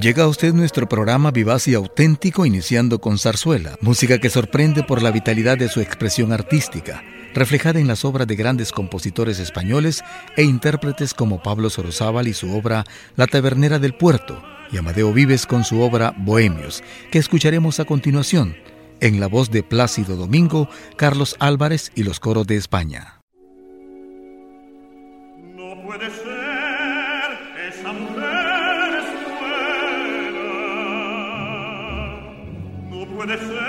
Llega a usted nuestro programa vivaz y auténtico iniciando con zarzuela, música que sorprende por la vitalidad de su expresión artística, reflejada en las obras de grandes compositores españoles e intérpretes como Pablo Sorozábal y su obra La Tabernera del Puerto, y Amadeo Vives con su obra Bohemios, que escucharemos a continuación, en la voz de Plácido Domingo, Carlos Álvarez y los coros de España. No puede ser puede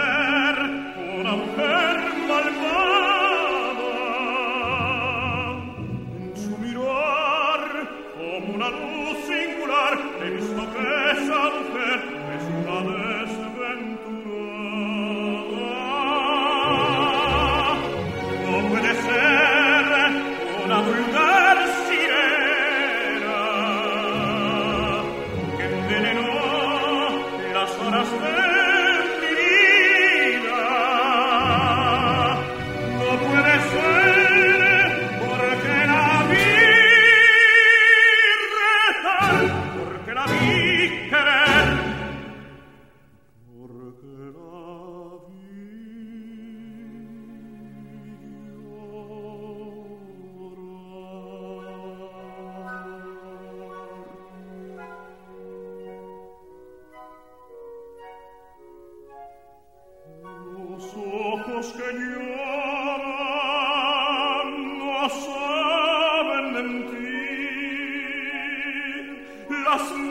Lass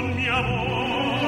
con mi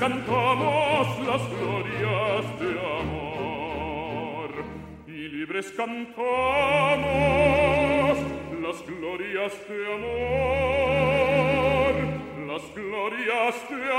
cantamos las glorias de amor las glorias de amor.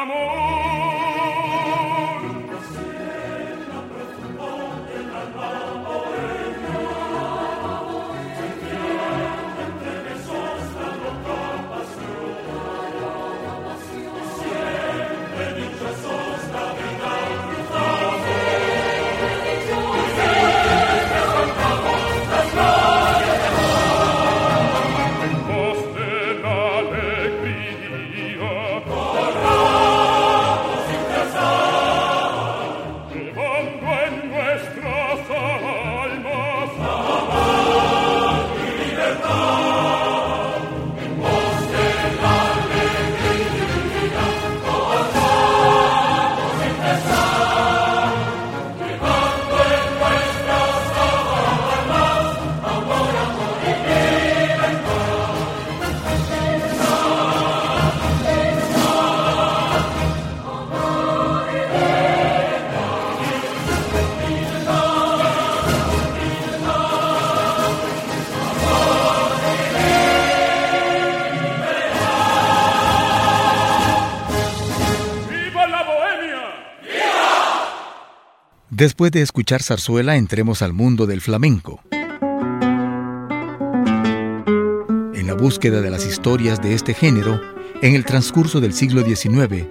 Después de escuchar zarzuela, entremos al mundo del flamenco. En la búsqueda de las historias de este género, en el transcurso del siglo XIX,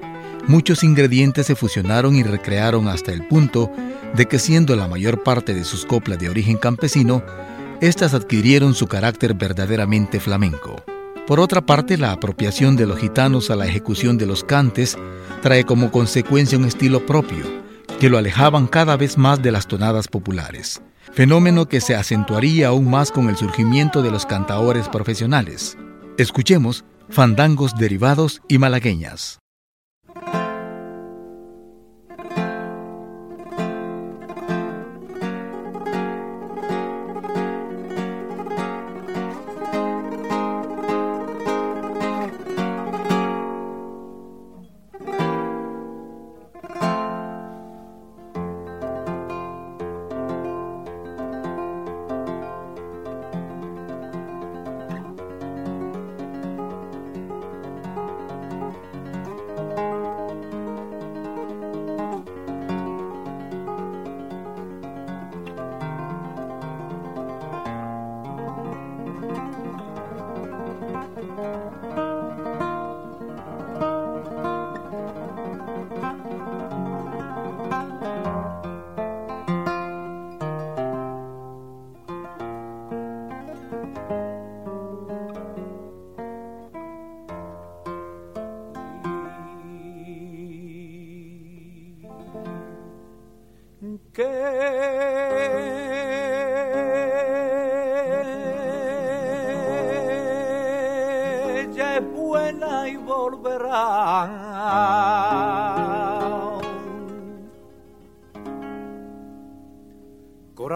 muchos ingredientes se fusionaron y recrearon hasta el punto de que siendo la mayor parte de sus coplas de origen campesino, éstas adquirieron su carácter verdaderamente flamenco. Por otra parte, la apropiación de los gitanos a la ejecución de los cantes trae como consecuencia un estilo propio, que lo alejaban cada vez más de las tonadas populares, fenómeno que se acentuaría aún más con el surgimiento de los cantaores profesionales. Escuchemos fandangos derivados y malagueñas.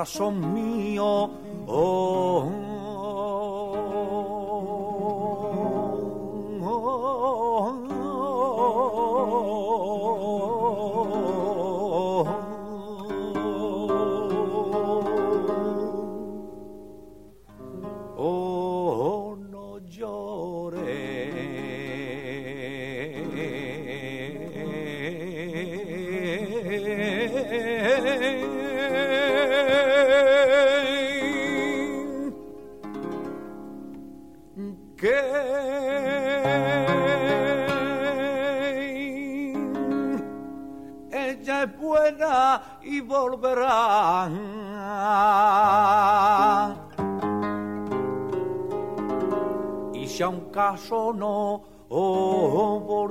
说。Si a un caso no oh,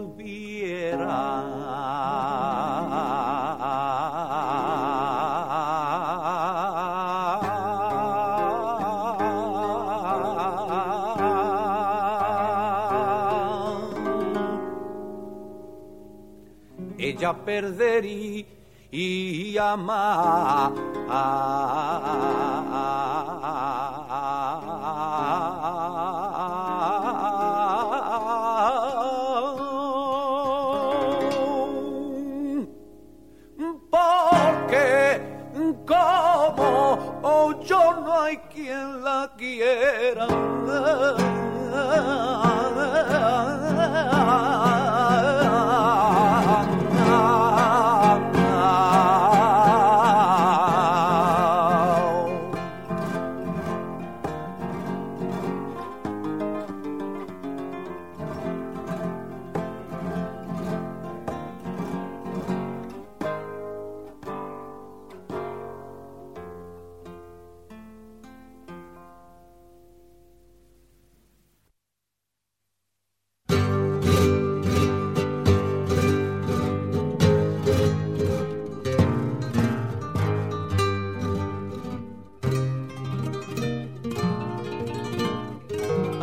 ella perdería más.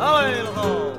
哎，老高。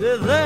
啧啧啧。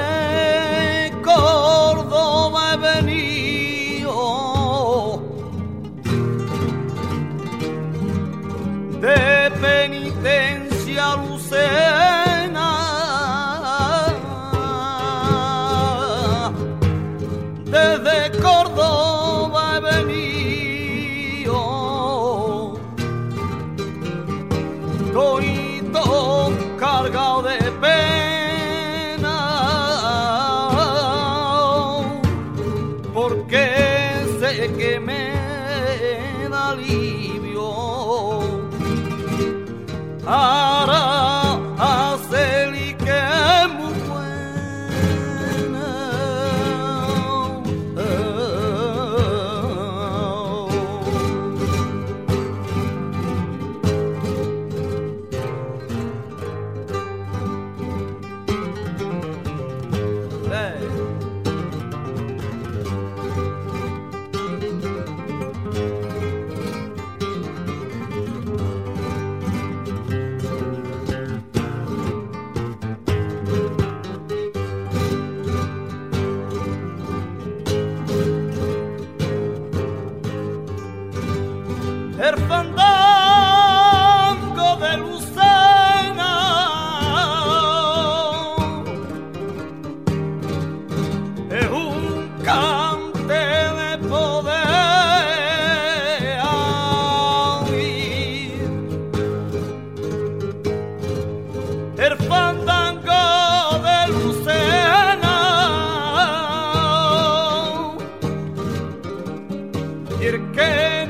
Y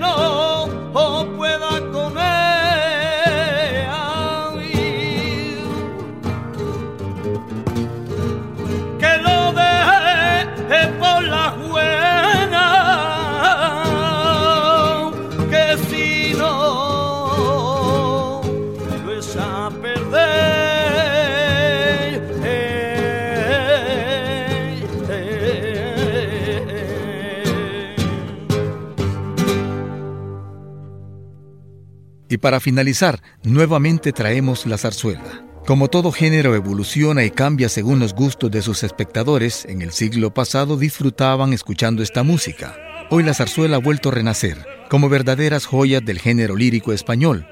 para finalizar, nuevamente traemos la zarzuela. Como todo género evoluciona y cambia según los gustos de sus espectadores, en el siglo pasado disfrutaban escuchando esta música. Hoy la zarzuela ha vuelto a renacer, como verdaderas joyas del género lírico español.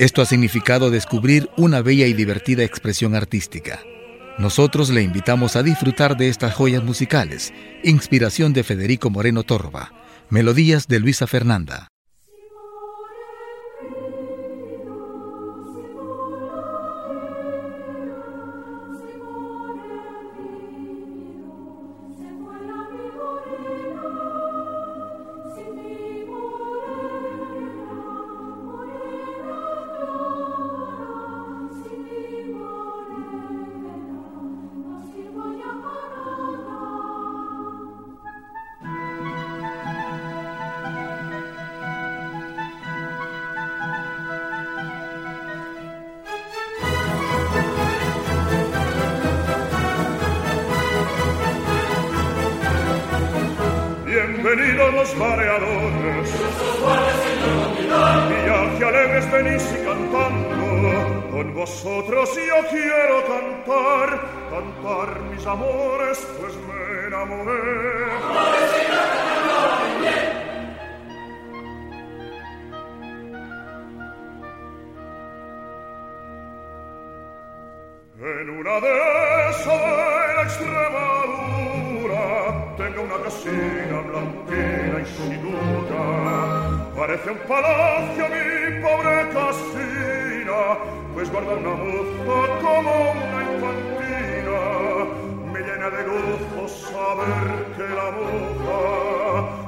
Esto ha significado descubrir una bella y divertida expresión artística. Nosotros le invitamos a disfrutar de estas joyas musicales, inspiración de Federico Moreno Torba, melodías de Luisa Fernanda. Cantar, mis amores, pues me enamoré. En una de esas la Extremadura tengo una casina blanquina y sin duda parece un palacio mi pobre casina pues guarda una moza como una infantina me gozo saber que la moza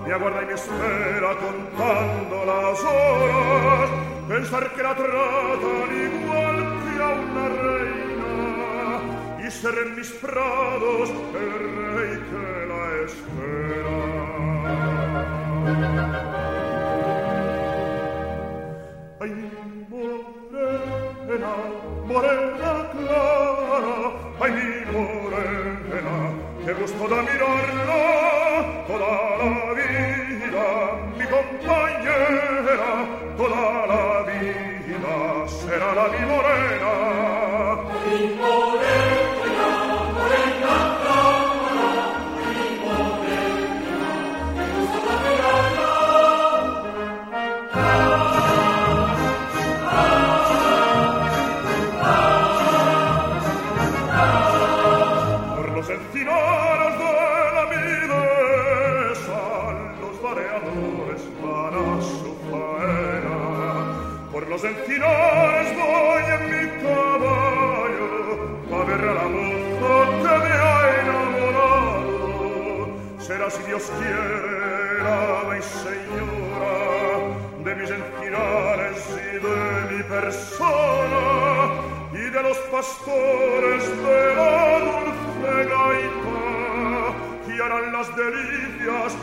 me aguarda y me espera contando las horas pensar que la tratan igual que a una reina y ser en mis prados el rey que la espera. Ay, morena, morena clara, lontana ai minore pena che gusto da mirarla toda la vita mi compagnerà toda la vita sarà la mi morena. Mi morena que harán las delicias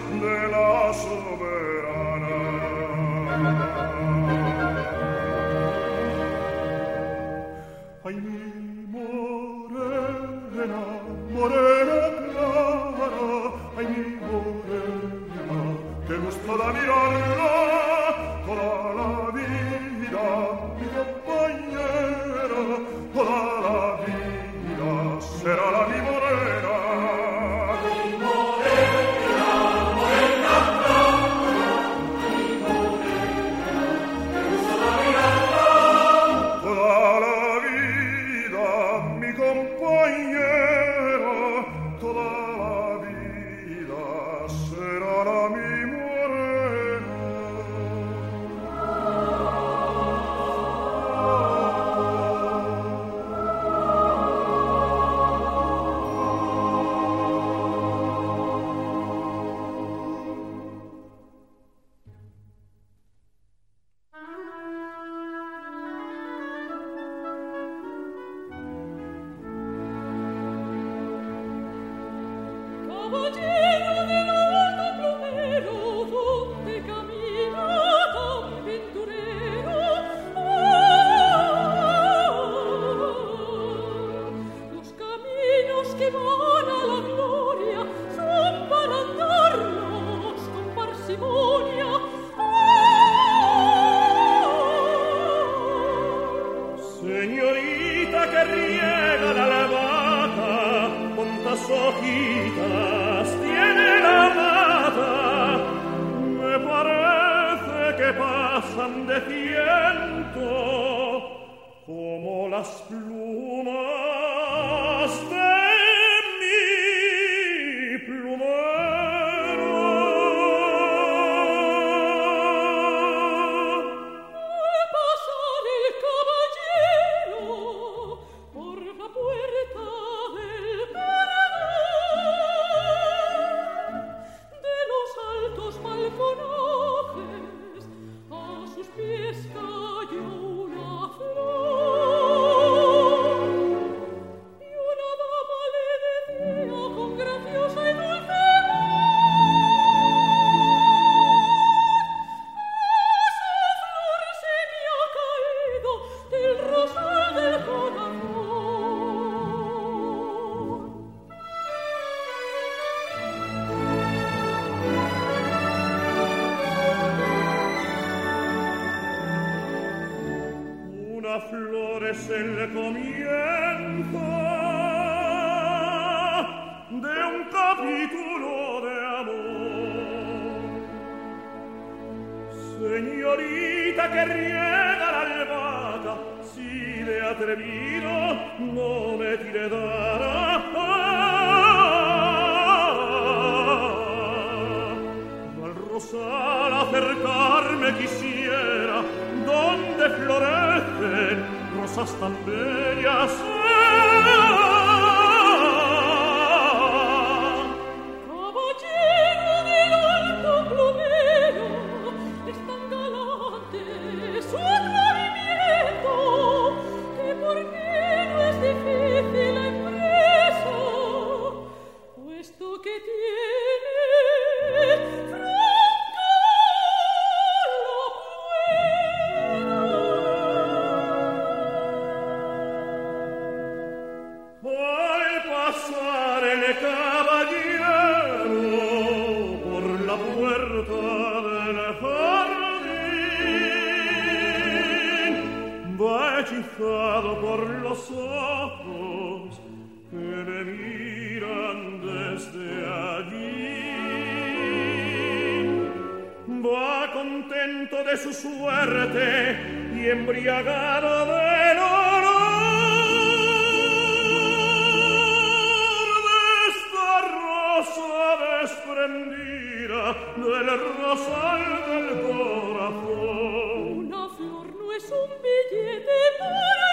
hojitas tiene la mata. Me parece que pasan de ciento como las plumas es el comienzo sastan be lira nel rosal del corazon. Una flor no es un billete pura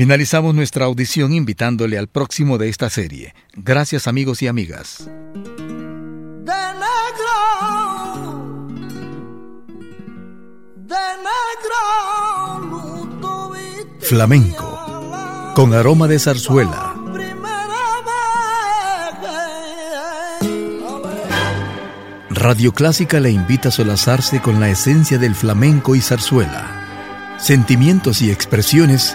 Finalizamos nuestra audición invitándole al próximo de esta serie. Gracias amigos y amigas. de negro, de negro, Flamenco, con aroma de zarzuela. Radio Clásica le invita a solazarse con la esencia del flamenco y zarzuela. Sentimientos y expresiones